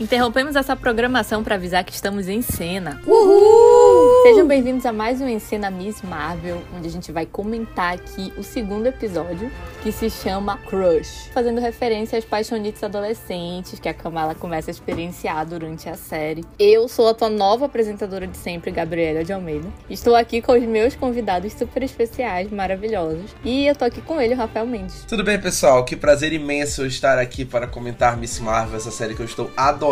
Interrompemos essa programação para avisar que estamos em cena. Uhul! Sejam bem-vindos a mais um Encena Miss Marvel, onde a gente vai comentar aqui o segundo episódio, que se chama Crush, fazendo referência às paixonites adolescentes que a Kamala começa a experienciar durante a série. Eu sou a tua nova apresentadora de sempre, Gabriela de Almeida. Estou aqui com os meus convidados super especiais, maravilhosos. E eu tô aqui com ele, o Rafael Mendes. Tudo bem, pessoal? Que prazer imenso estar aqui para comentar Miss Marvel, essa série que eu estou adorando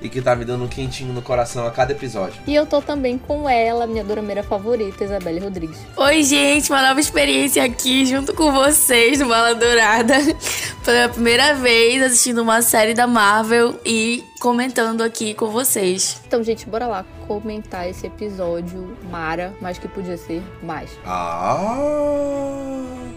e que tá me dando um quentinho no coração a cada episódio. E eu tô também com ela, minha dorameira favorita, Isabelle Rodrigues. Oi, gente, uma nova experiência aqui junto com vocês no Bala Dourada. Pela primeira vez assistindo uma série da Marvel e comentando aqui com vocês. Então, gente, bora lá comentar esse episódio Mara, mas que podia ser mais. Ah!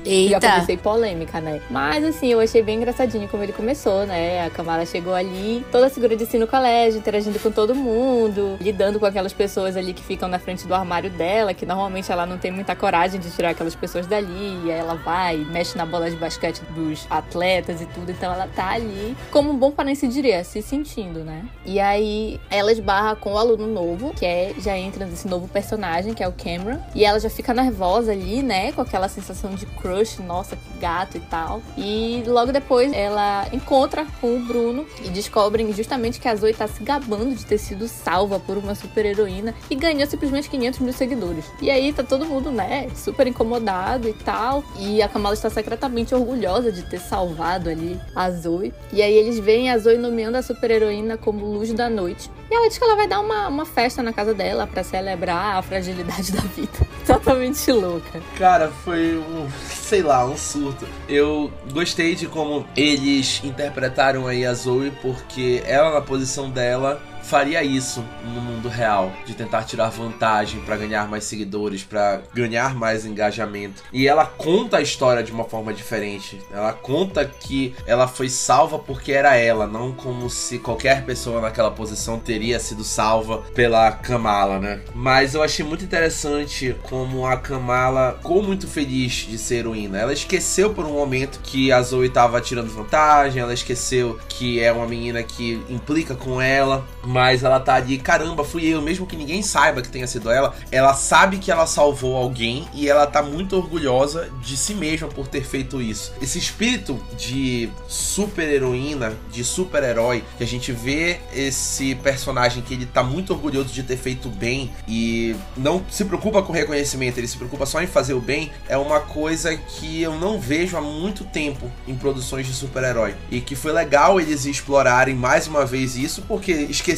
Já Eita! comecei polêmica, né? Mas assim, eu achei bem engraçadinho como ele começou, né? A Kamala chegou ali, toda segura de si no colégio, interagindo com todo mundo, lidando com aquelas pessoas ali que ficam na frente do armário dela, que normalmente ela não tem muita coragem de tirar aquelas pessoas dali. E aí ela vai, mexe na bola de basquete dos atletas e tudo. Então ela tá ali, como um bom parense diria, se sentindo, né? E aí ela esbarra com o aluno novo, que é já entra nesse novo personagem, que é o Cameron. E ela já fica nervosa ali, né? Com aquela sensação de crush, nossa, que gato e tal. E logo depois ela encontra com o Bruno e descobrem justamente que a Zoe tá se gabando de ter sido salva por uma super heroína e ganhou simplesmente 500 mil seguidores. E aí tá todo mundo, né, super incomodado e tal. E a Kamala está secretamente orgulhosa de ter salvado ali a Zoe. E aí eles veem a Zoe nomeando a super heroína como Luz da Noite. E ela diz que ela vai dar uma, uma festa na casa dela pra celebrar a fragilidade da vida. Totalmente louca. Cara, foi um, sei lá, um surto. Eu gostei de como eles interpretaram aí a Zoe, porque ela na posição dela faria isso no mundo real, de tentar tirar vantagem pra ganhar mais seguidores, pra ganhar mais engajamento. E ela conta a história de uma forma diferente. Ela conta que ela foi salva porque era ela, não como se qualquer pessoa naquela posição teria sido salva pela Kamala, né? Mas eu achei muito interessante como a Kamala ficou muito feliz de ser heroína. Ela esqueceu por um momento que a Zoe tava tirando vantagem, ela esqueceu que é uma menina que implica com ela, mas ela tá ali, caramba, fui eu, mesmo que ninguém saiba que tenha sido ela, ela sabe que ela salvou alguém e ela tá muito orgulhosa de si mesma por ter feito isso. Esse espírito de super heroína, de super herói, que a gente vê esse personagem que ele tá muito orgulhoso de ter feito bem e não se preocupa com reconhecimento, ele se preocupa só em fazer o bem, é uma coisa que eu não vejo há muito tempo em produções de super-herói. E que foi legal eles explorarem mais uma vez isso, porque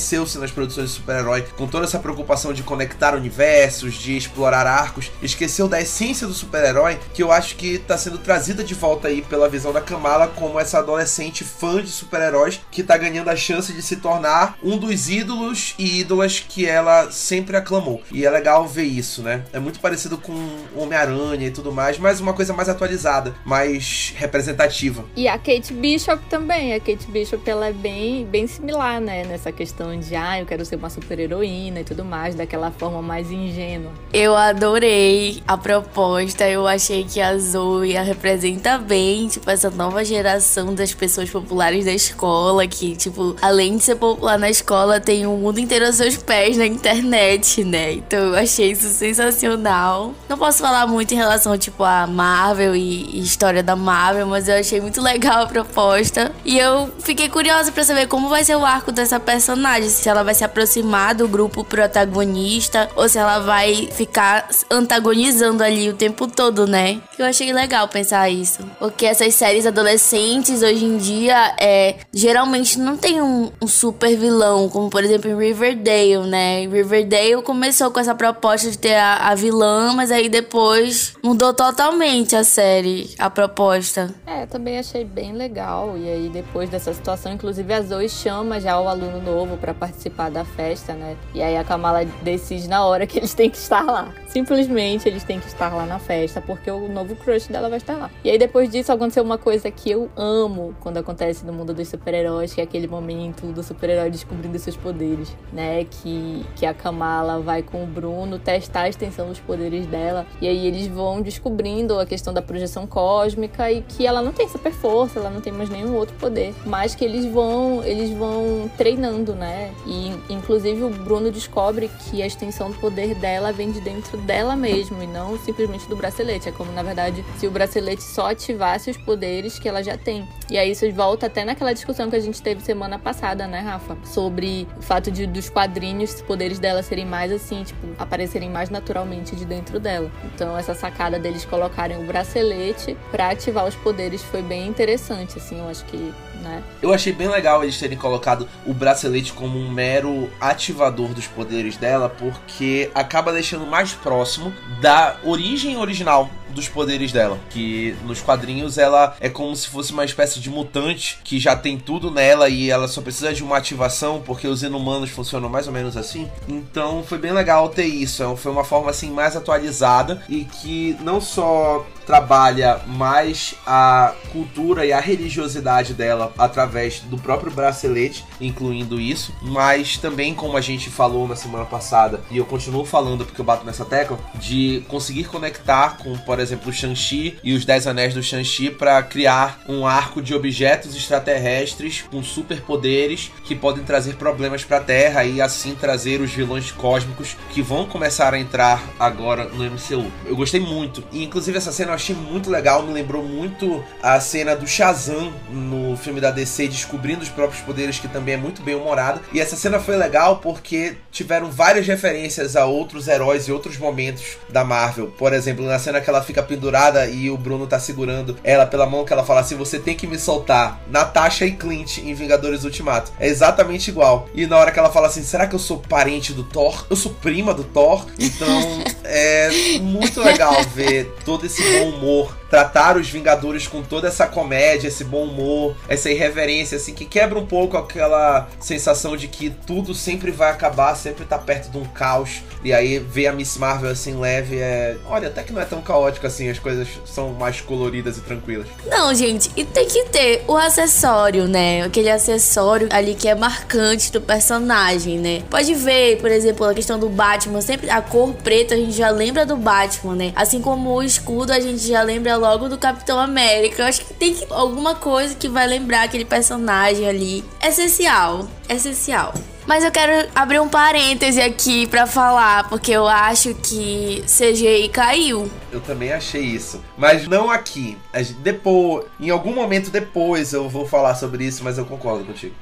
esqueceu-se nas produções de super-herói com toda essa preocupação de conectar universos, de explorar arcos, esqueceu da essência do super-herói, que eu acho que tá sendo trazida de volta aí pela visão da Kamala como essa adolescente fã de super-heróis que tá ganhando a chance de se tornar um dos ídolos e ídolas que ela sempre aclamou. E é legal ver isso, né? É muito parecido com Homem-Aranha e tudo mais, mas uma coisa mais atualizada, mais representativa. E a Kate Bishop também. A Kate Bishop ela é bem, bem similar, né? Nessa questão de, ah, eu quero ser uma super heroína e tudo mais, daquela forma mais ingênua. Eu adorei a proposta, eu achei que a Zoe a representa bem, tipo, essa nova geração das pessoas populares da escola, que, tipo, além de ser popular na escola, tem o mundo inteiro aos seus pés na internet, né? Então eu achei isso sensacional. Não posso falar muito em relação, tipo, a Marvel e, e história da Marvel, mas eu achei muito legal a proposta. E eu fiquei curiosa pra saber como vai ser o arco dessa personagem, se ela vai se aproximar do grupo protagonista ou se ela vai ficar antagonizando ali o tempo todo, né? Eu achei legal pensar isso. Porque essas séries adolescentes hoje em dia é geralmente não tem um, um super vilão, como por exemplo em Riverdale, né? Riverdale começou com essa proposta de ter a, a vilã, mas aí depois mudou totalmente a série, a proposta. É, também achei bem legal. E aí, depois dessa situação, inclusive a Zoe chama já o aluno novo pra participar da festa, né? E aí a Kamala decide na hora que eles têm que estar lá. Simplesmente eles têm que estar lá na festa, porque o novo crush dela vai estar lá. E aí, depois disso, aconteceu uma coisa que eu amo quando acontece no mundo dos super-heróis, que é aquele momento do super-herói descobrindo seus poderes, né? Que, que a Kamala vai com o Bruno testar a extensão do os poderes dela. E aí eles vão descobrindo a questão da projeção cósmica e que ela não tem super força, ela não tem mais nenhum outro poder, mas que eles vão, eles vão treinando, né? E inclusive o Bruno descobre que a extensão do poder dela vem de dentro dela mesmo e não simplesmente do bracelete. É como na verdade se o bracelete só ativasse os poderes que ela já tem. E aí isso volta até naquela discussão que a gente teve semana passada, né, Rafa, sobre o fato de dos quadrinhos os poderes dela serem mais assim, tipo, aparecerem mais naturalmente de dentro dela. Então essa sacada deles colocarem o bracelete para ativar os poderes foi bem interessante, assim, eu acho que né? Eu achei bem legal eles terem colocado o bracelete como um mero ativador dos poderes dela, porque acaba deixando mais próximo da origem original dos poderes dela. Que nos quadrinhos ela é como se fosse uma espécie de mutante que já tem tudo nela e ela só precisa de uma ativação, porque os inumanos funcionam mais ou menos assim. Então foi bem legal ter isso. É foi uma forma assim mais atualizada e que não só trabalha mais a cultura e a religiosidade dela através do próprio bracelete, incluindo isso, mas também, como a gente falou na semana passada, e eu continuo falando porque eu bato nessa tecla, de conseguir conectar com, por exemplo, o Shang-Chi e os Dez Anéis do Shang-Chi para criar um arco de objetos extraterrestres com superpoderes que podem trazer problemas para a Terra e assim trazer os vilões cósmicos que vão começar a entrar agora no MCU. Eu gostei muito, e inclusive essa cena achei muito legal, me lembrou muito a cena do Shazam no filme da DC descobrindo os próprios poderes, que também é muito bem humorada. E essa cena foi legal porque tiveram várias referências a outros heróis e outros momentos da Marvel. Por exemplo, na cena que ela fica pendurada e o Bruno tá segurando ela pela mão, que ela fala assim: Você tem que me soltar. Natasha e Clint em Vingadores Ultimato. É exatamente igual. E na hora que ela fala assim: Será que eu sou parente do Thor? Eu sou prima do Thor? Então é muito legal ver todo esse bom humor tratar os Vingadores com toda essa comédia, esse bom humor, essa irreverência, assim, que quebra um pouco aquela sensação de que tudo sempre vai acabar, sempre tá perto de um caos. E aí ver a Miss Marvel assim leve é. Olha, até que não é tão caótico assim, as coisas são mais coloridas e tranquilas. Não, gente, e tem que ter o acessório, né? Aquele acessório ali que é marcante do personagem, né? Pode ver, por exemplo, a questão do Batman, sempre a cor preta a gente já lembra do Batman, né? Assim como o escudo a gente já lembra logo do Capitão América. Eu acho que tem que, alguma coisa que vai lembrar aquele personagem ali. Essencial. Essencial. Mas eu quero abrir um parêntese aqui para falar, porque eu acho que CGI caiu. Eu também achei isso. Mas não aqui. Depois, em algum momento depois eu vou falar sobre isso, mas eu concordo contigo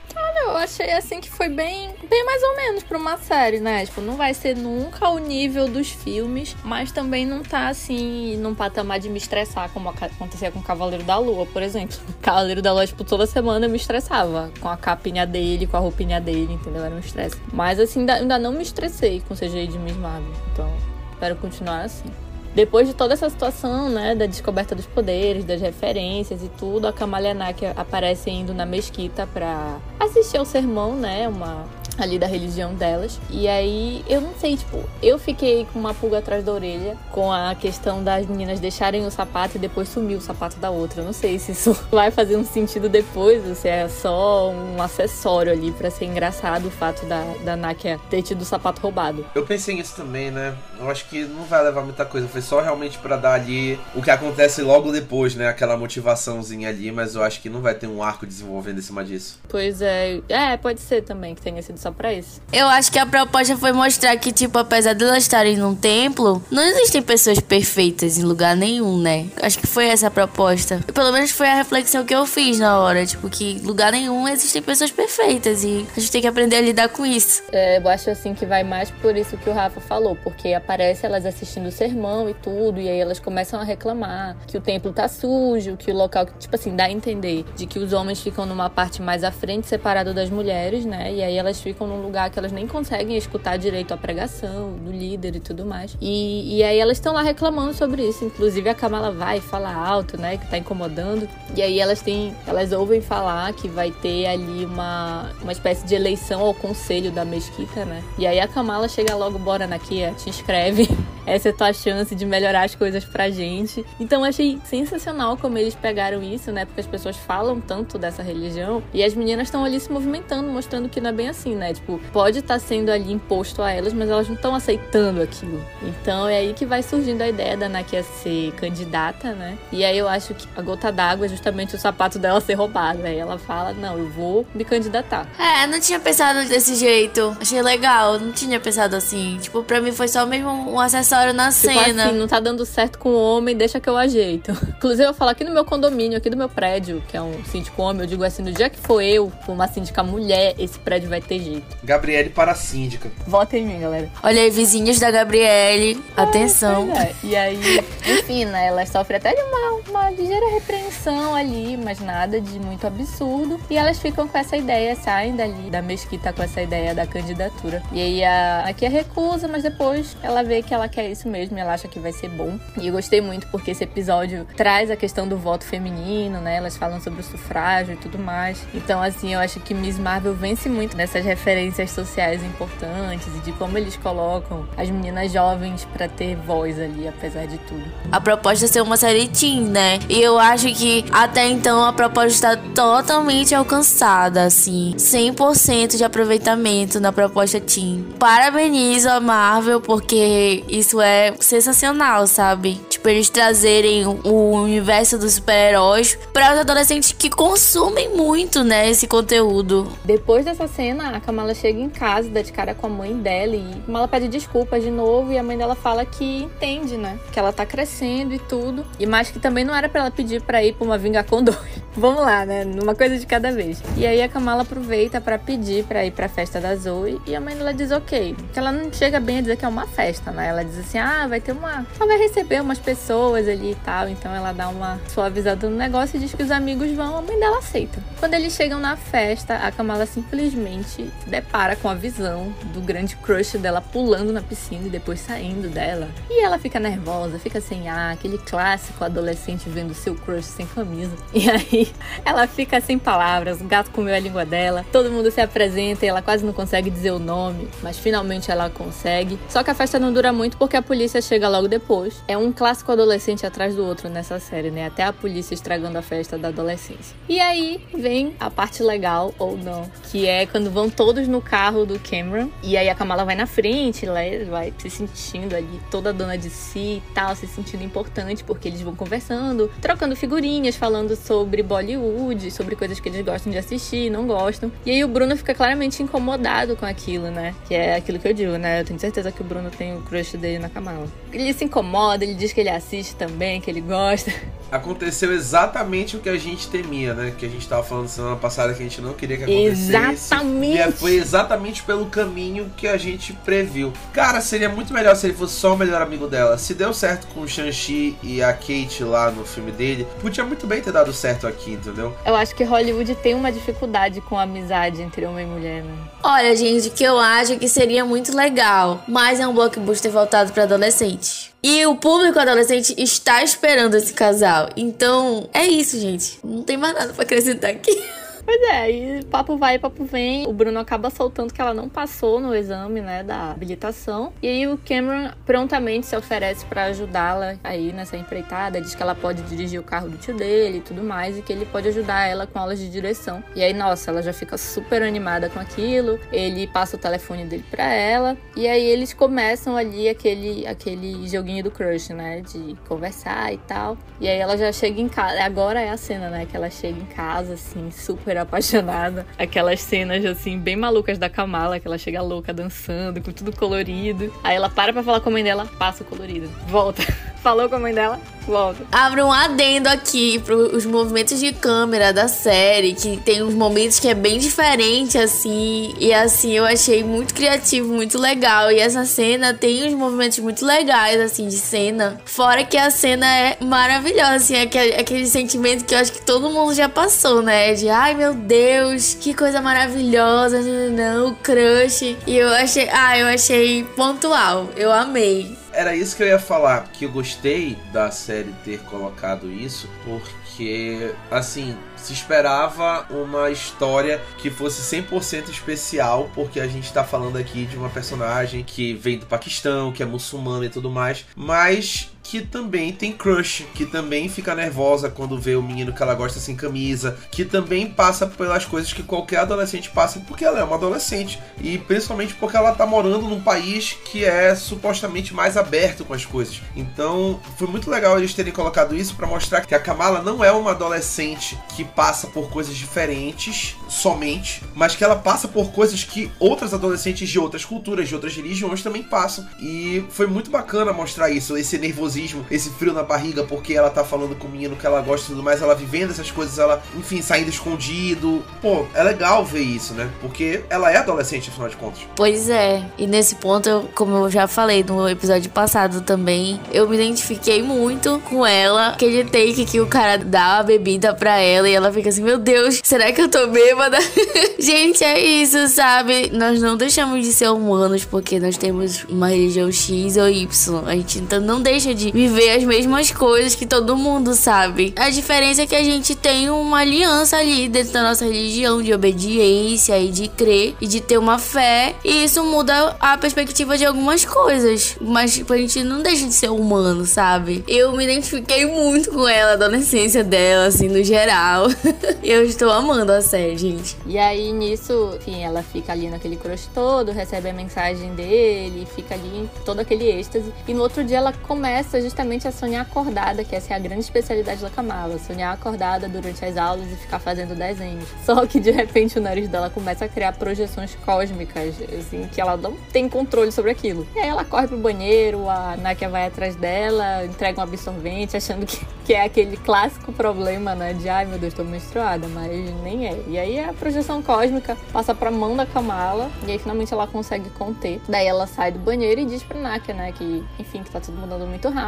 eu achei assim que foi bem, bem mais ou menos pra uma série, né? Tipo, não vai ser nunca o nível dos filmes, mas também não tá assim num patamar de me estressar, como acontecia com Cavaleiro da Lua, por exemplo. Cavaleiro da Lua, tipo, toda semana eu me estressava com a capinha dele, com a roupinha dele, entendeu? Era um estresse. Mas assim, ainda, ainda não me estressei com o CGI de Miss Marvel. Então, espero continuar assim. Depois de toda essa situação, né, da descoberta dos poderes, das referências e tudo, a Kamala Nakia aparece indo na mesquita para assistir ao sermão, né, uma ali da religião delas. E aí, eu não sei, tipo, eu fiquei com uma pulga atrás da orelha com a questão das meninas deixarem o sapato e depois sumir o sapato da outra. Eu não sei se isso vai fazer um sentido depois, ou se é só um acessório ali para ser engraçado o fato da, da Nakia ter tido o sapato roubado. Eu pensei nisso também, né? Eu acho que não vai levar muita coisa. Foi só realmente para dar ali o que acontece logo depois, né? Aquela motivaçãozinha ali, mas eu acho que não vai ter um arco desenvolvendo em cima disso. Pois é. É, pode ser também que tenha sido só pra isso. Eu acho que a proposta foi mostrar que, tipo, apesar de elas estarem num templo, não existem pessoas perfeitas em lugar nenhum, né? Acho que foi essa a proposta. Pelo menos foi a reflexão que eu fiz na hora. Tipo, que em lugar nenhum existem pessoas perfeitas e a gente tem que aprender a lidar com isso. É, eu acho assim que vai mais por isso que o Rafa falou, porque aparece elas assistindo o sermão e tudo, e aí elas começam a reclamar que o templo tá sujo, que o local, tipo assim, dá a entender de que os homens ficam numa parte mais à frente, separado das mulheres, né? E aí elas ficam ficam num lugar que elas nem conseguem escutar direito a pregação do líder e tudo mais. E, e aí elas estão lá reclamando sobre isso. Inclusive a Kamala vai falar alto, né? Que tá incomodando. E aí elas têm. Elas ouvem falar que vai ter ali uma, uma espécie de eleição ao conselho da mesquita, né? E aí a Kamala chega logo, bora Nakia, te inscreve. essa é tua chance de melhorar as coisas pra gente. Então achei sensacional como eles pegaram isso, né? Porque as pessoas falam tanto dessa religião e as meninas estão ali se movimentando, mostrando que não é bem assim, né? Tipo, pode estar tá sendo ali imposto a elas, mas elas não estão aceitando aquilo. Então é aí que vai surgindo a ideia da Nakia ser candidata, né? E aí eu acho que a gota d'água é justamente o sapato dela ser roubado. Aí ela fala: Não, eu vou me candidatar. É, não tinha pensado desse jeito. Achei legal, não tinha pensado assim. Tipo, pra mim foi só mesmo um acessório na tipo cena. Assim, não tá dando certo com o homem, deixa que eu ajeito. Inclusive, eu falar aqui no meu condomínio, aqui do meu prédio, que é um síndico homem, eu digo assim: no dia que for eu, for uma síndica mulher, esse prédio vai ter jeito. Gabriele para a síndica. Vota em mim, galera. Olha aí, vizinhos da Gabriele, ah, atenção. É. E aí, enfim, né? Ela sofre até de uma, uma ligeira repreensão ali, mas nada de muito absurdo. E elas ficam com essa ideia, saem dali da mesquita com essa ideia da candidatura. E aí a, aqui a recusa, mas depois ela vê que ela quer isso mesmo e ela acha que vai ser bom. E eu gostei muito porque esse episódio traz a questão do voto feminino, né? Elas falam sobre o sufrágio e tudo mais. Então, assim, eu acho que Miss Marvel vence muito nessas referências sociais importantes e de como eles colocam as meninas jovens para ter voz ali, apesar de tudo. A proposta é ser uma série teen, né? E eu acho que até então a proposta está totalmente alcançada, assim. 100% de aproveitamento na proposta teen. Parabenizo a Marvel porque isso é sensacional, sabe? Tipo, eles trazerem o universo dos super-heróis para os adolescentes que consumem muito, né, esse conteúdo. Depois dessa cena, a Kamala chega em casa, dá de cara com a mãe dela e Kamala pede desculpas de novo e a mãe dela fala que entende, né, que ela tá crescendo e tudo. E mais que também não era para ela pedir para ir para uma Vinga com dois. Vamos lá, né, numa coisa de cada vez. E aí a Kamala aproveita para pedir para ir para a festa da Zoe e a mãe dela diz OK. Que ela não chega bem a dizer que é uma festa, né? Ela diz assim: "Ah, vai ter uma, ela vai receber umas pessoas ali e tal". Então ela dá uma suavizada no negócio e diz que os amigos vão, a mãe dela aceita. Quando eles chegam na festa, a Kamala simplesmente depara com a visão do grande crush dela pulando na piscina e depois saindo dela. E ela fica nervosa, fica sem ar, aquele clássico adolescente vendo seu crush sem camisa. E aí ela fica sem palavras, o gato comeu a língua dela, todo mundo se apresenta e ela quase não consegue dizer o nome, mas finalmente ela consegue. Só que a festa não dura muito porque a polícia chega logo depois. É um clássico adolescente atrás do outro nessa série, né? Até a polícia estragando a festa da adolescência. E aí vem a parte legal, ou não, que é quando vão todos no carro do Cameron. E aí a Kamala vai na frente, ela vai se sentindo ali toda dona de si e tal, se sentindo importante, porque eles vão conversando, trocando figurinhas, falando sobre Bollywood, sobre coisas que eles gostam de assistir, não gostam. E aí o Bruno fica claramente incomodado com aquilo, né? Que é aquilo que eu digo, né? Eu tenho certeza que o Bruno tem o crush dele na Kamala. Ele se incomoda, ele diz que ele assiste também, que ele gosta. Aconteceu exatamente o que a gente temia, né? Que a gente tava falando semana passada que a gente não queria que acontecesse. Exatamente. E foi exatamente pelo caminho que a gente previu. Cara, seria muito melhor se ele fosse só o melhor amigo dela. Se deu certo com o Shang-Chi e a Kate lá no filme dele, podia muito bem ter dado certo aqui, entendeu? Eu acho que Hollywood tem uma dificuldade com a amizade entre homem e mulher, né? Olha, gente, que eu acho que seria muito legal, mas é um blockbuster voltado para adolescente. E o público adolescente está esperando esse casal. Então, é isso, gente. Não tem mais nada para acrescentar aqui. Pois é, e papo vai, papo vem. O Bruno acaba soltando que ela não passou no exame, né, da habilitação. E aí o Cameron prontamente se oferece para ajudá-la aí nessa empreitada. Diz que ela pode dirigir o carro do tio dele e tudo mais, e que ele pode ajudar ela com aulas de direção. E aí, nossa, ela já fica super animada com aquilo. Ele passa o telefone dele para ela. E aí eles começam ali aquele, aquele joguinho do crush, né, de conversar e tal. E aí ela já chega em casa. Agora é a cena, né, que ela chega em casa, assim, super super apaixonada. Aquelas cenas, assim, bem malucas da Kamala, que ela chega louca dançando, com tudo colorido. Aí ela para pra falar com a mãe dela, passa o colorido. Volta. Falou com a mãe dela, volta. Abre um adendo aqui pros movimentos de câmera da série, que tem uns momentos que é bem diferente, assim. E assim, eu achei muito criativo, muito legal. E essa cena tem uns movimentos muito legais, assim, de cena. Fora que a cena é maravilhosa, assim, aquele, aquele sentimento que eu acho que todo mundo já passou, né? De ai meu Deus, que coisa maravilhosa, não, o crush. E eu achei, ah, eu achei pontual, eu amei era isso que eu ia falar, que eu gostei da série ter colocado isso, porque, assim, Se esperava uma história que fosse 100% especial, porque a gente tá falando aqui de uma personagem que vem do Paquistão, que é muçulmana e tudo mais, mas que também tem crush, que também fica nervosa quando vê o menino que ela gosta sem camisa, que também passa pelas coisas que qualquer adolescente passa porque ela é uma adolescente e principalmente porque ela tá morando num país que é supostamente mais aberto com as coisas. Então, foi muito legal eles terem colocado isso para mostrar que a Kamala não é uma adolescente que passa por coisas diferentes somente, mas que ela passa por coisas que outras adolescentes de outras culturas, de outras religiões também passam. E foi muito bacana mostrar isso, esse nervosismo nervosismo, esse frio na barriga, porque ela tá falando com o menino que ela gosta e tudo mais, ela vivendo essas coisas, ela, enfim, saindo escondido. Pô, é legal ver isso, né? Porque ela é adolescente, afinal de contas. Pois é, e nesse ponto, eu, como eu já falei no episódio passado também, eu me identifiquei muito com ela. Aquele take que o cara dá a bebida pra ela e ela fica assim: Meu Deus, será que eu tô bêbada? Gente, é isso, sabe? Nós não deixamos de ser humanos porque nós temos uma religião X ou Y. A gente então não deixa de de viver as mesmas coisas que todo mundo sabe. A diferença é que a gente tem uma aliança ali dentro da nossa religião de obediência e de crer e de ter uma fé. E isso muda a perspectiva de algumas coisas. Mas tipo, a gente não deixa de ser humano, sabe? Eu me identifiquei muito com ela, a adolescência dela, assim, no geral. eu estou amando a série, gente. E aí, nisso, enfim, ela fica ali naquele crush todo, recebe a mensagem dele, fica ali todo aquele êxtase. E no outro dia ela começa começa justamente a sonhar acordada, que essa é a grande especialidade da Kamala, sonhar acordada durante as aulas e ficar fazendo desenhos. Só que de repente o nariz dela começa a criar projeções cósmicas, assim, que ela não tem controle sobre aquilo. E aí ela corre pro banheiro, a Nakia vai atrás dela, entrega um absorvente, achando que, que é aquele clássico problema, né, de ai meu Deus, tô menstruada, mas nem é. E aí a projeção cósmica passa pra mão da Kamala, e aí finalmente ela consegue conter. Daí ela sai do banheiro e diz pra Nakia, né, que enfim, que tá tudo mudando muito rápido,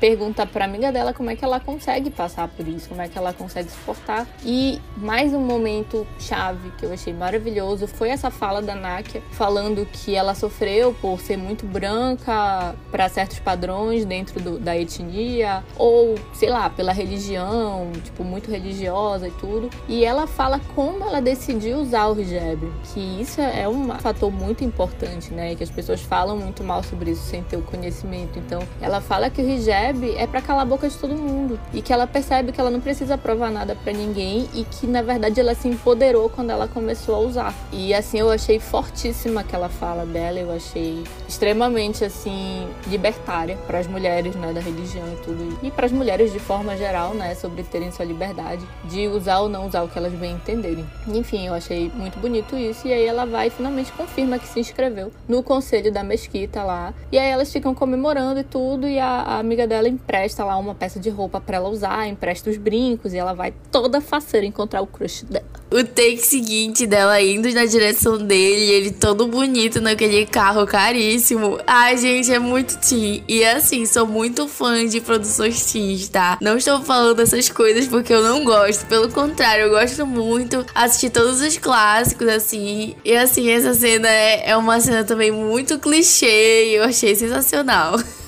pergunta pra amiga dela como é que ela consegue passar por isso, como é que ela consegue suportar. E mais um momento chave que eu achei maravilhoso foi essa fala da Nakia falando que ela sofreu por ser muito branca para certos padrões dentro do, da etnia, ou sei lá, pela religião, tipo, muito religiosa e tudo. E ela fala como ela decidiu usar o hijab, que isso é um fator muito importante, né? Que as pessoas falam muito mal sobre isso sem ter o conhecimento. Então, ela fala que o hijab é para calar a boca de todo mundo. E que ela percebe que ela não precisa provar nada para ninguém e que na verdade ela se empoderou quando ela começou a usar. E assim eu achei fortíssima aquela fala dela, eu achei extremamente assim libertária para as mulheres, né, da religião e tudo. E para as mulheres de forma geral, né, sobre terem sua liberdade de usar ou não usar o que elas bem entenderem. Enfim, eu achei muito bonito isso. E aí ela vai e finalmente confirma que se inscreveu no conselho da mesquita lá. E aí elas ficam comemorando e tudo e a, a, amiga dela empresta lá uma peça de roupa para ela usar, empresta os brincos e ela vai toda faceira encontrar o crush dela. O take seguinte dela indo na direção dele, ele todo bonito naquele carro caríssimo. Ai, gente, é muito teen. E assim, sou muito fã de produções teens, tá? Não estou falando essas coisas porque eu não gosto. Pelo contrário, eu gosto muito. Assistir todos os clássicos, assim. E assim, essa cena é, é uma cena também muito clichê e eu achei sensacional.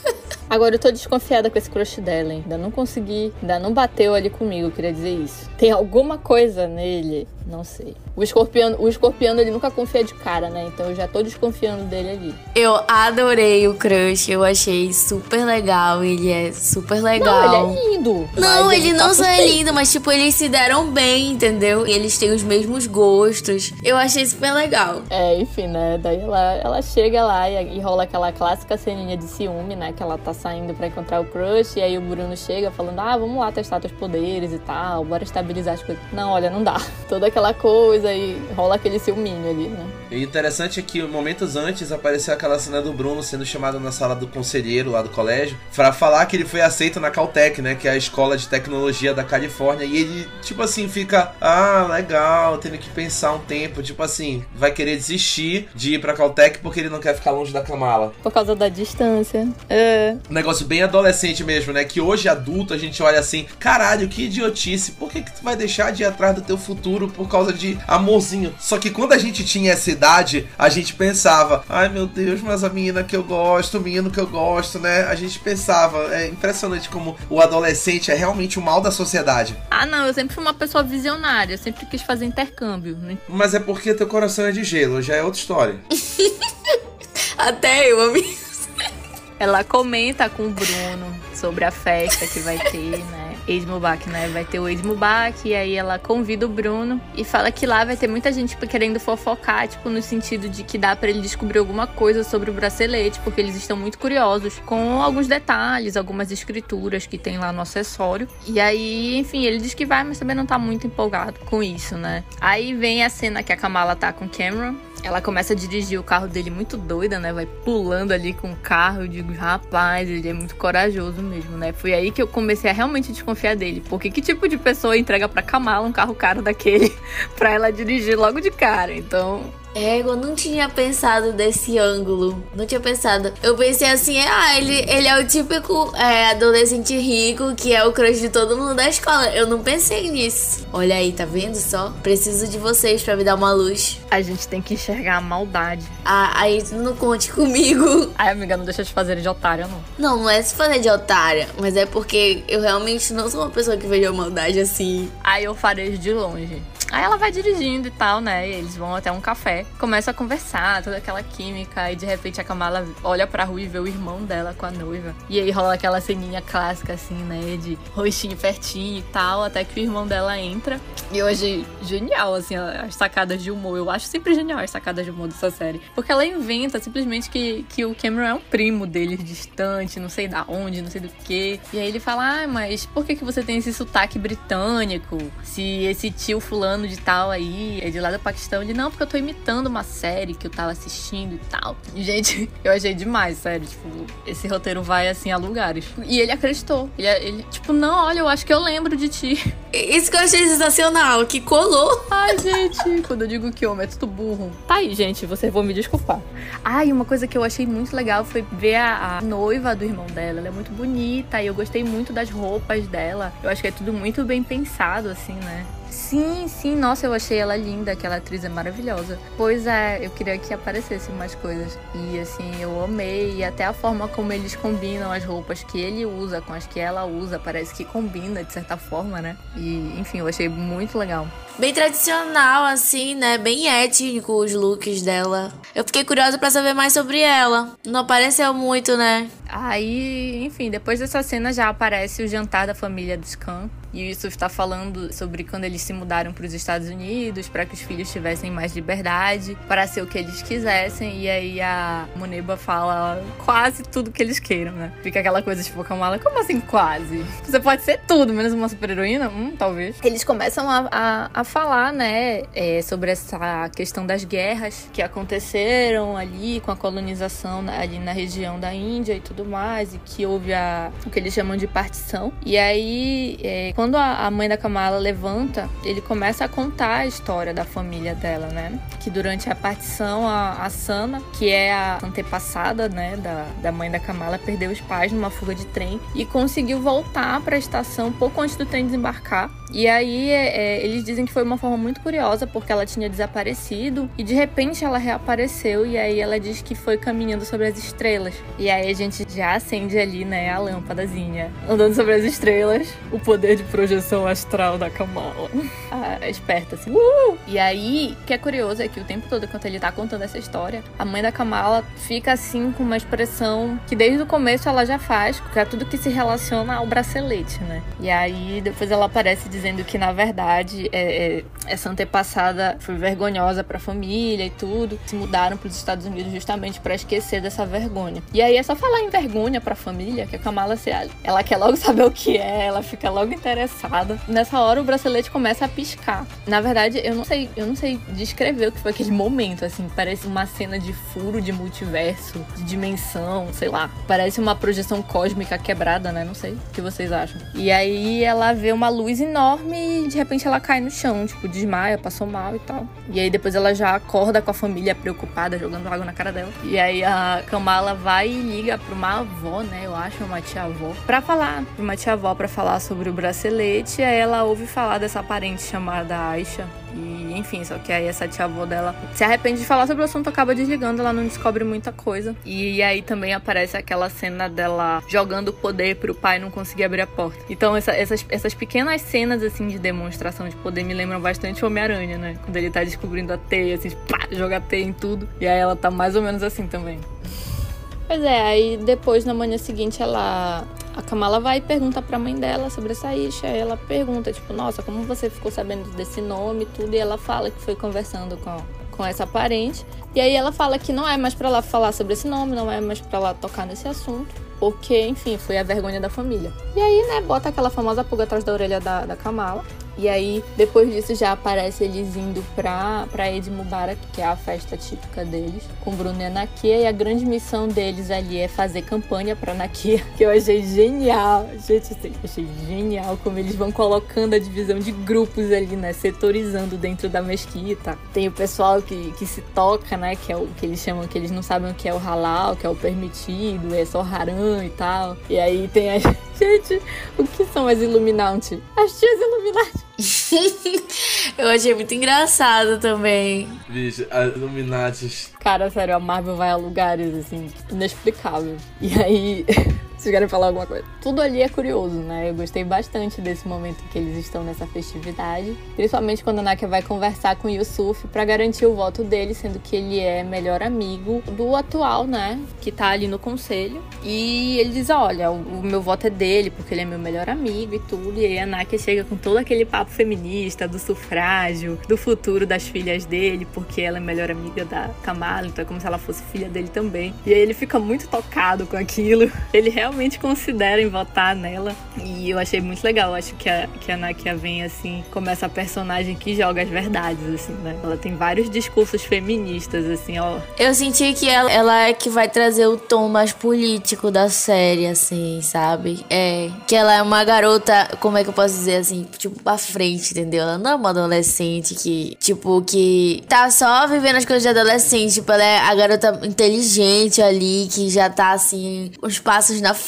Agora eu tô desconfiada com esse crush dela, hein? Ainda não consegui, ainda não bateu ali comigo, queria dizer isso. Tem alguma coisa nele não sei. O escorpião, o escorpião ele nunca confia de cara, né? Então eu já tô desconfiando dele ali. Eu adorei o crush, eu achei super legal. Ele é super legal. Não, ele é lindo. Não, ele, ele tá não só é lindo, mas tipo, eles se deram bem, entendeu? Eles têm os mesmos gostos. Eu achei super legal. É, enfim, né? Daí ela, ela chega lá e, e rola aquela clássica ceninha de ciúme, né? Que ela tá saindo para encontrar o crush. E aí o Bruno chega falando: Ah, vamos lá testar teus poderes e tal, bora estabilizar as coisas. Não, olha, não dá. Toda aquela coisa e rola aquele ciúminho ali, né? E interessante é que momentos antes apareceu aquela cena do Bruno sendo chamado na sala do conselheiro lá do colégio para falar que ele foi aceito na Caltech, né? Que é a escola de tecnologia da Califórnia. E ele, tipo assim, fica, ah, legal, tendo que pensar um tempo. Tipo assim, vai querer desistir de ir pra Caltech porque ele não quer ficar longe da Kamala. Por causa da distância. É. Um negócio bem adolescente mesmo, né? Que hoje adulto a gente olha assim, caralho, que idiotice. Por que, que tu vai deixar de ir atrás do teu futuro? Por por causa de amorzinho. Só que quando a gente tinha essa idade, a gente pensava, ai meu Deus, mas a menina que eu gosto, o menino que eu gosto, né? A gente pensava, é impressionante como o adolescente é realmente o mal da sociedade. Ah, não, eu sempre fui uma pessoa visionária, eu sempre quis fazer intercâmbio. Né? Mas é porque teu coração é de gelo, já é outra história. Até eu, amigo. Ela comenta com o Bruno sobre a festa que vai ter, né? Ex-Mubak, né? Vai ter o ex-Mubak, e aí ela convida o Bruno e fala que lá vai ter muita gente querendo fofocar, tipo, no sentido de que dá para ele descobrir alguma coisa sobre o bracelete, porque eles estão muito curiosos com alguns detalhes, algumas escrituras que tem lá no acessório. E aí, enfim, ele diz que vai, mas também não tá muito empolgado com isso, né? Aí vem a cena que a Kamala tá com Cameron ela começa a dirigir o carro dele muito doida, né? Vai pulando ali com o carro. Eu digo, rapaz, ele é muito corajoso mesmo, né? Foi aí que eu comecei a realmente desconfiar dele. Porque que tipo de pessoa entrega pra Kamala um carro caro daquele pra ela dirigir logo de cara? Então, é, eu não tinha pensado desse ângulo. Não tinha pensado. Eu pensei assim, ah, ele, ele é o típico é, adolescente rico que é o crush de todo mundo da escola. Eu não pensei nisso. Olha aí, tá vendo só? Preciso de vocês para me dar uma luz. A gente tem que enxergar a maldade. Ah, aí não conte comigo. Ai, amiga, não deixa de fazer de otária, não. Não, não é se fazer de otária, mas é porque eu realmente não sou uma pessoa que vejo a maldade assim. Aí eu farei de longe. Aí ela vai dirigindo e tal, né? E eles vão até um café, começam a conversar, toda aquela química, e de repente a Kamala olha pra rua e vê o irmão dela com a noiva. E aí rola aquela ceninha clássica, assim, né? De rostinho pertinho e tal, até que o irmão dela entra. E hoje, genial, assim, as sacadas de humor. Eu acho sempre genial as sacadas de humor dessa série. Porque ela inventa simplesmente que, que o Cameron é um primo deles, distante, não sei da onde, não sei do que. E aí ele fala, ah, mas por que, que você tem esse sotaque britânico? Se esse tio fulano fulano de tal aí, é de lá do Paquistão. Ele, não, porque eu tô imitando uma série que eu tava assistindo e tal. Gente, eu achei demais, sério. Tipo, esse roteiro vai assim a lugares. E ele acreditou. Ele, ele, tipo, não, olha, eu acho que eu lembro de ti. Isso que eu achei sensacional, que colou. Ai, gente, quando eu digo que homem é tudo burro. Tá aí, gente, vocês vão me desculpar. Ai, uma coisa que eu achei muito legal foi ver a, a noiva do irmão dela. Ela é muito bonita e eu gostei muito das roupas dela. Eu acho que é tudo muito bem pensado, assim, né? Sim, sim, nossa, eu achei ela linda, aquela atriz é maravilhosa. Pois é, eu queria que aparecessem mais coisas. E assim, eu amei, e até a forma como eles combinam as roupas que ele usa com as que ela usa, parece que combina de certa forma, né? E enfim, eu achei muito legal. Bem tradicional, assim, né? Bem étnico os looks dela. Eu fiquei curiosa para saber mais sobre ela. Não apareceu muito, né? Aí, enfim, depois dessa cena já aparece o jantar da família dos Khan. E o Yusuf está falando sobre quando eles se mudaram para os Estados Unidos, para que os filhos tivessem mais liberdade, para ser o que eles quisessem. E aí a Muneba fala quase tudo que eles queiram, né? Fica aquela coisa tipo, Kamala, como assim quase? Você pode ser tudo, menos uma super-heroína? Hum, talvez. Eles começam a, a, a falar, né, é, sobre essa questão das guerras que aconteceram ali com a colonização ali na região da Índia e tudo mais, e que houve a, o que eles chamam de partição. E aí, é, quando a, a mãe da Kamala levanta, ele começa a contar a história da família dela, né? Que durante a partição, a, a Sana, que é a antepassada, né, da, da mãe da Kamala, perdeu os pais numa fuga de trem e conseguiu voltar para a estação pouco antes do trem desembarcar. E aí, é, é, eles dizem que foi uma forma muito curiosa, porque ela tinha desaparecido e de repente ela reapareceu. E aí ela diz que foi caminhando sobre as estrelas. E aí a gente já acende ali, né, a lâmpadazinha, andando sobre as estrelas. O poder de projeção astral da Kamala. Ah, esperta, assim. Uh! E aí, o que é curioso é que o tempo todo, enquanto ele tá contando essa história, a mãe da Kamala fica assim com uma expressão que desde o começo ela já faz, que é tudo que se relaciona ao bracelete, né? E aí depois ela aparece dizendo que na verdade é, é, essa antepassada foi vergonhosa para a família e tudo, se mudaram para os Estados Unidos justamente para esquecer dessa vergonha. E aí é só falar em vergonha para a família que a Kamala se ela quer logo saber o que é, ela fica logo interessada. Nessa hora o bracelete começa a piscar. Na verdade, eu não sei, eu não sei descrever o que foi aquele momento, assim, parece uma cena de furo de multiverso, de dimensão, sei lá. Parece uma projeção cósmica quebrada, né? Não sei o que vocês acham. E aí ela vê uma luz enorme e de repente ela cai no chão, tipo, desmaia, passou mal e tal. E aí depois ela já acorda com a família preocupada, jogando água na cara dela. E aí a Kamala vai e liga pra uma avó, né? Eu acho, uma tia-avó, pra falar, pra uma tia-avó pra falar sobre o bracelete. Aí ela ouve falar dessa parente chamada Aisha. E enfim. Só que aí essa tia-avó dela se arrepende de falar sobre o assunto, acaba desligando, ela não descobre muita coisa. E aí também aparece aquela cena dela jogando poder pro pai não conseguir abrir a porta. Então essa, essas, essas pequenas cenas, assim, de demonstração de poder me lembram bastante Homem-Aranha, né? Quando ele tá descobrindo a teia, assim, pá, joga a teia em tudo. E aí ela tá mais ou menos assim também. Pois é, aí depois na manhã seguinte ela. A Kamala vai e pergunta pra mãe dela sobre essa Isha. Ela pergunta, tipo, nossa, como você ficou sabendo desse nome e tudo? E ela fala que foi conversando com, com essa parente. E aí ela fala que não é mais para ela falar sobre esse nome, não é mais para ela tocar nesse assunto. Porque, enfim, foi a vergonha da família. E aí, né, bota aquela famosa pulga atrás da orelha da, da Kamala. E aí, depois disso, já aparece eles indo pra, pra Ed Mubarak, que é a festa típica deles, com Bruno e a Nakia. E a grande missão deles ali é fazer campanha pra Nakia, que eu achei genial. Gente, eu achei genial como eles vão colocando a divisão de grupos ali, né? Setorizando dentro da mesquita. Tem o pessoal que, que se toca, né? Que é o que eles chamam, que eles não sabem o que é o halal, que é o permitido, é só haram e tal. E aí tem a. Gente, o que são as Illuminati? As tias Illuminati. eu achei muito engraçado também. Bicho, as Illuminati. Cara, sério, a Marvel vai a lugares assim, inexplicável. E aí. Vocês querem falar alguma coisa? Tudo ali é curioso, né? Eu gostei bastante desse momento que eles estão nessa festividade. Principalmente quando a Nakia vai conversar com Yusuf para garantir o voto dele, sendo que ele é melhor amigo do atual, né? Que tá ali no conselho. E ele diz: Olha, o meu voto é dele, porque ele é meu melhor amigo e tudo. E aí a Nakia chega com todo aquele papo feminista, do sufrágio, do futuro das filhas dele, porque ela é melhor amiga da Kamala, então é como se ela fosse filha dele também. E aí ele fica muito tocado com aquilo. Ele realmente realmente considerem votar nela. E eu achei muito legal. Eu acho que a, que a Nakia vem assim, como essa personagem que joga as verdades, assim, né? Ela tem vários discursos feministas, assim, ó. Eu senti que ela, ela é que vai trazer o tom mais político da série, assim, sabe? É. Que ela é uma garota, como é que eu posso dizer assim, tipo, pra frente, entendeu? Ela não é uma adolescente que, tipo, que tá só vivendo as coisas de adolescente. Tipo, ela é a garota inteligente ali, que já tá assim, os passos na frente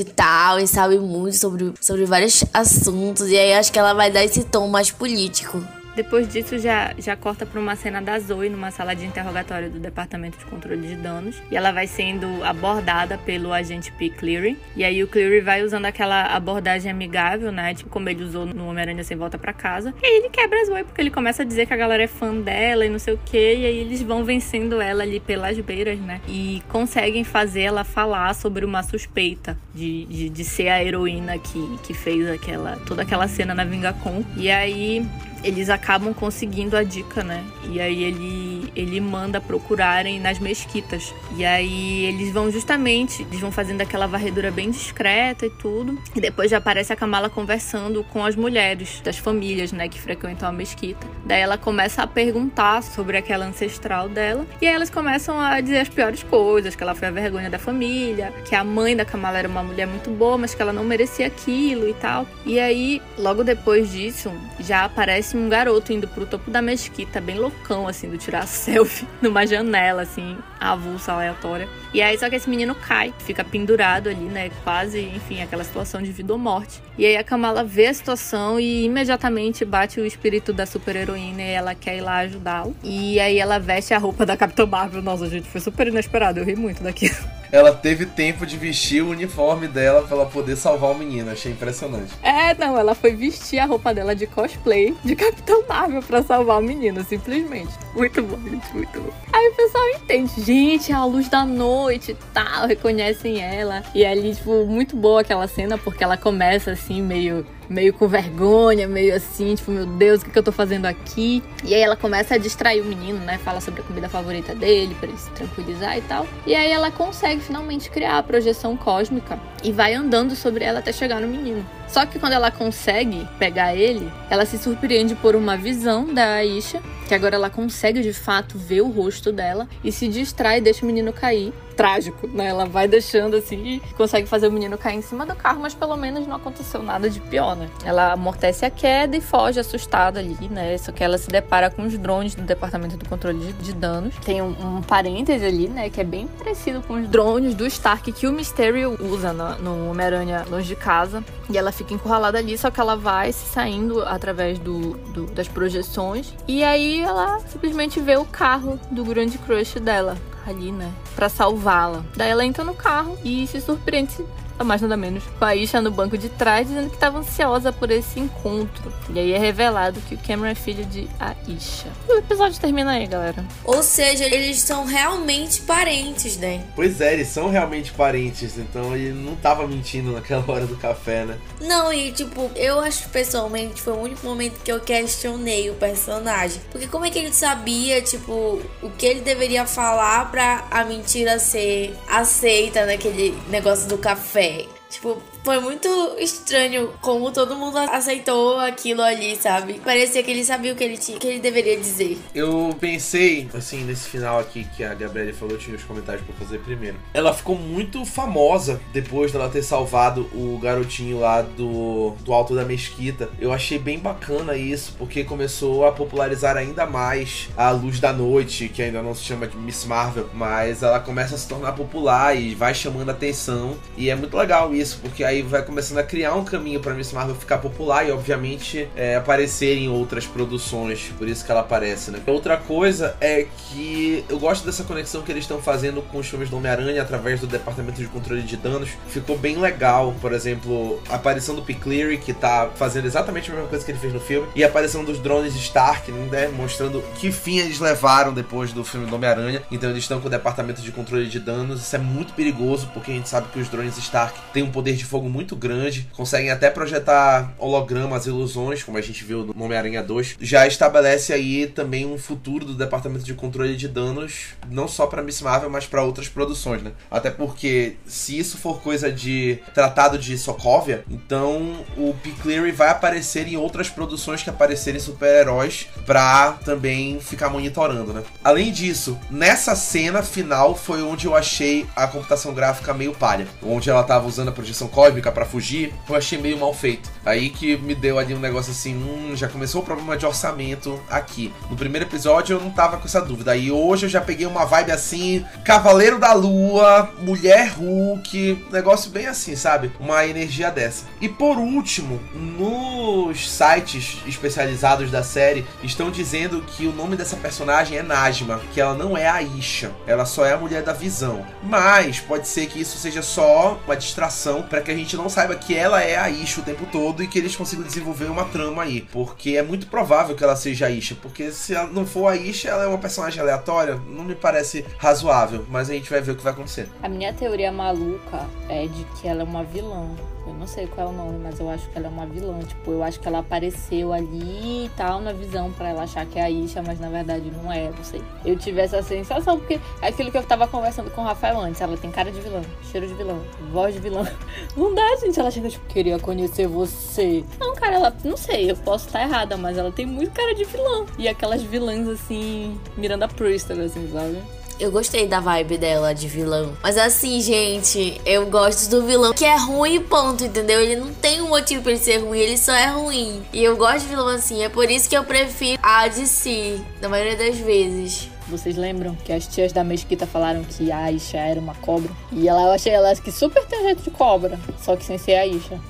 e tal, e sabe muito sobre, sobre vários assuntos. E aí acho que ela vai dar esse tom mais político. Depois disso, já, já corta para uma cena da Zoe numa sala de interrogatório do Departamento de Controle de Danos. E ela vai sendo abordada pelo agente P. Cleary. E aí o Cleary vai usando aquela abordagem amigável, né? Tipo, como ele usou no Homem-Aranha Sem Volta para Casa. E aí ele quebra a Zoe, porque ele começa a dizer que a galera é fã dela e não sei o quê. E aí eles vão vencendo ela ali pelas beiras, né? E conseguem fazer ela falar sobre uma suspeita de, de, de ser a heroína que, que fez aquela toda aquela cena na Vingacon. E aí eles acabam conseguindo a dica, né? E aí ele, ele manda procurarem nas mesquitas. E aí eles vão justamente, eles vão fazendo aquela varredura bem discreta e tudo. E depois já aparece a Kamala conversando com as mulheres das famílias, né, que frequentam a mesquita. Daí ela começa a perguntar sobre aquela ancestral dela. E aí elas começam a dizer as piores coisas, que ela foi a vergonha da família, que a mãe da Kamala era uma mulher muito boa, mas que ela não merecia aquilo e tal. E aí, logo depois disso, já aparece um garoto indo pro topo da mesquita, bem loucão, assim, do tirar selfie numa janela, assim, avulsa, aleatória. E aí, só que esse menino cai, fica pendurado ali, né? Quase, enfim, aquela situação de vida ou morte. E aí a Kamala vê a situação e imediatamente bate o espírito da super-heroína e ela quer ir lá ajudá-lo. E aí ela veste a roupa da Capitã Marvel. Nossa, gente, foi super inesperado. Eu ri muito daquilo. Ela teve tempo de vestir o uniforme dela pra ela poder salvar o menino. Achei impressionante. É, não, ela foi vestir a roupa dela de cosplay de Capitão Marvel pra salvar o menino, simplesmente. Muito bom, gente, muito bom. Aí o pessoal entende, gente, a luz da noite e tal, reconhecem ela. E ali, tipo, muito boa aquela cena, porque ela começa assim, meio meio com vergonha, meio assim, tipo, meu Deus, o que, que eu tô fazendo aqui? E aí ela começa a distrair o menino, né? Fala sobre a comida favorita dele, para ele se tranquilizar e tal. E aí ela consegue finalmente criar a projeção cósmica e vai andando sobre ela até chegar no menino. Só que quando ela consegue pegar ele, ela se surpreende por uma visão da Aisha, que agora ela consegue de fato ver o rosto dela e se distrai e deixa o menino cair. Trágico, né? Ela vai deixando assim e consegue fazer o menino cair em cima do carro, mas pelo menos não aconteceu nada de pior, né? Ela amortece a queda e foge assustada ali, né? Só que ela se depara com os drones do Departamento do Controle de, Danos. Tem um, um parêntese ali, né? Que é bem parecido com os drones do Stark que o Mysterio usa no, no Homem-Aranha Longe de Casa. E ela fica encurralada ali, só que ela vai se saindo através do, do das projeções. E aí ela simplesmente vê o carro do grande crush dela ali, né? Pra salvá-la. Daí ela entra no carro e se surpreende a mais nada menos, com a Isha no banco de trás, dizendo que estava ansiosa por esse encontro. E aí é revelado que o Cameron é filho de Aisha. E o episódio termina aí, galera. Ou seja, eles são realmente parentes, né? Pois é, eles são realmente parentes, então ele não tava mentindo naquela hora do café, né? Não, e tipo, eu acho pessoalmente foi o único momento que eu questionei o personagem. Porque como é que ele sabia, tipo, o que ele deveria falar pra a mentira ser aceita naquele negócio do café? Tipo, foi muito estranho como todo mundo aceitou aquilo ali, sabe? Parecia que ele sabia o que ele tinha, que ele deveria dizer. Eu pensei, assim, nesse final aqui que a Gabriela falou, eu tinha os comentários para fazer primeiro. Ela ficou muito famosa depois dela ter salvado o garotinho lá do, do alto da mesquita. Eu achei bem bacana isso, porque começou a popularizar ainda mais a luz da noite, que ainda não se chama de Miss Marvel, mas ela começa a se tornar popular e vai chamando atenção. E é muito legal isso, porque aí aí vai começando a criar um caminho para Miss Marvel ficar popular e, obviamente, é, aparecer em outras produções. Por isso que ela aparece, né? Outra coisa é que eu gosto dessa conexão que eles estão fazendo com os filmes do Homem-Aranha através do Departamento de Controle de Danos. Ficou bem legal, por exemplo, a aparição do P. Cleary, que tá fazendo exatamente a mesma coisa que ele fez no filme, e a aparição dos drones Stark, né? Mostrando que fim eles levaram depois do filme do Homem-Aranha. Então eles estão com o Departamento de Controle de Danos. Isso é muito perigoso, porque a gente sabe que os drones Stark têm um poder de fogo muito grande, conseguem até projetar hologramas, ilusões, como a gente viu no Homem-Aranha 2. Já estabelece aí também um futuro do departamento de controle de danos, não só para Miss Marvel, mas para outras produções, né? Até porque se isso for coisa de tratado de Sokovia, então o P. Cleary vai aparecer em outras produções que aparecerem super-heróis para também ficar monitorando, né? Além disso, nessa cena final foi onde eu achei a computação gráfica meio palha, onde ela tava usando a projeção cósmica para fugir, eu achei meio mal feito. Aí que me deu ali um negócio assim, hum, já começou o problema de orçamento aqui. No primeiro episódio eu não tava com essa dúvida. Aí hoje eu já peguei uma vibe assim, Cavaleiro da Lua, Mulher Hulk, negócio bem assim, sabe? Uma energia dessa. E por último, nos sites especializados da série estão dizendo que o nome dessa personagem é Najma, que ela não é a Isha, ela só é a mulher da visão. Mas pode ser que isso seja só uma distração para que a gente não saiba que ela é a Isha o tempo todo e que eles consigam desenvolver uma trama aí. Porque é muito provável que ela seja a Isha. Porque se ela não for a Isha, ela é uma personagem aleatória, não me parece razoável. Mas a gente vai ver o que vai acontecer. A minha teoria maluca é de que ela é uma vilã. Eu não sei qual é o nome, mas eu acho que ela é uma vilã. Tipo, eu acho que ela apareceu ali e tal na visão para ela achar que é a Isha, mas na verdade não é, não sei. Eu tive essa sensação, porque é aquilo que eu tava conversando com o Rafael antes. Ela tem cara de vilã, cheiro de vilã, voz de vilã. Não dá, gente. Ela chega, tipo, queria conhecer você. Não, cara, ela, não sei, eu posso estar errada, mas ela tem muito cara de vilã. E aquelas vilãs assim, Miranda Priestler, assim, sabe? Eu gostei da vibe dela de vilão. Mas assim, gente, eu gosto do vilão que é ruim, ponto, entendeu? Ele não tem um motivo pra ele ser ruim, ele só é ruim. E eu gosto de vilão assim. É por isso que eu prefiro a de si, na maioria das vezes. Vocês lembram que as tias da mesquita falaram que a Aisha era uma cobra? E ela, eu achei ela que super tem jeito de cobra, só que sem ser a Aisha.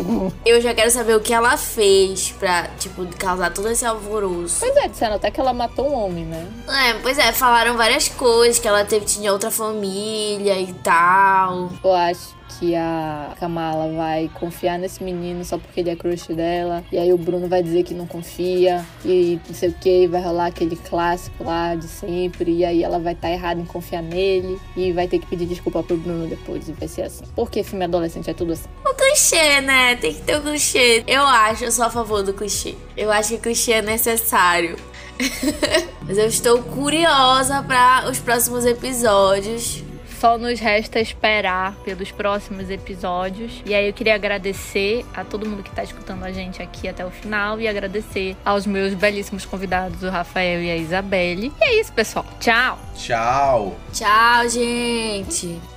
eu já quero saber o que ela fez pra, tipo, causar todo esse alvoroço. Pois é, disseram até que ela matou um homem, né? É, pois é, falaram várias coisas, que ela teve, tinha outra família e tal. Eu acho que a Kamala vai confiar nesse menino só porque ele é crush dela. E aí o Bruno vai dizer que não confia. E não sei o que, vai rolar aquele clássico lá de sempre. E aí ela vai estar tá errada em confiar nele. E vai ter que pedir desculpa pro Bruno depois. E vai ser assim. Porque filme adolescente é tudo assim. O clichê, né? Tem que ter o um clichê. Eu acho, eu sou a favor do clichê. Eu acho que clichê é necessário. Mas eu estou curiosa para os próximos episódios. Só nos resta esperar pelos próximos episódios. E aí eu queria agradecer a todo mundo que está escutando a gente aqui até o final e agradecer aos meus belíssimos convidados, o Rafael e a Isabelle. E é isso, pessoal. Tchau. Tchau. Tchau, gente.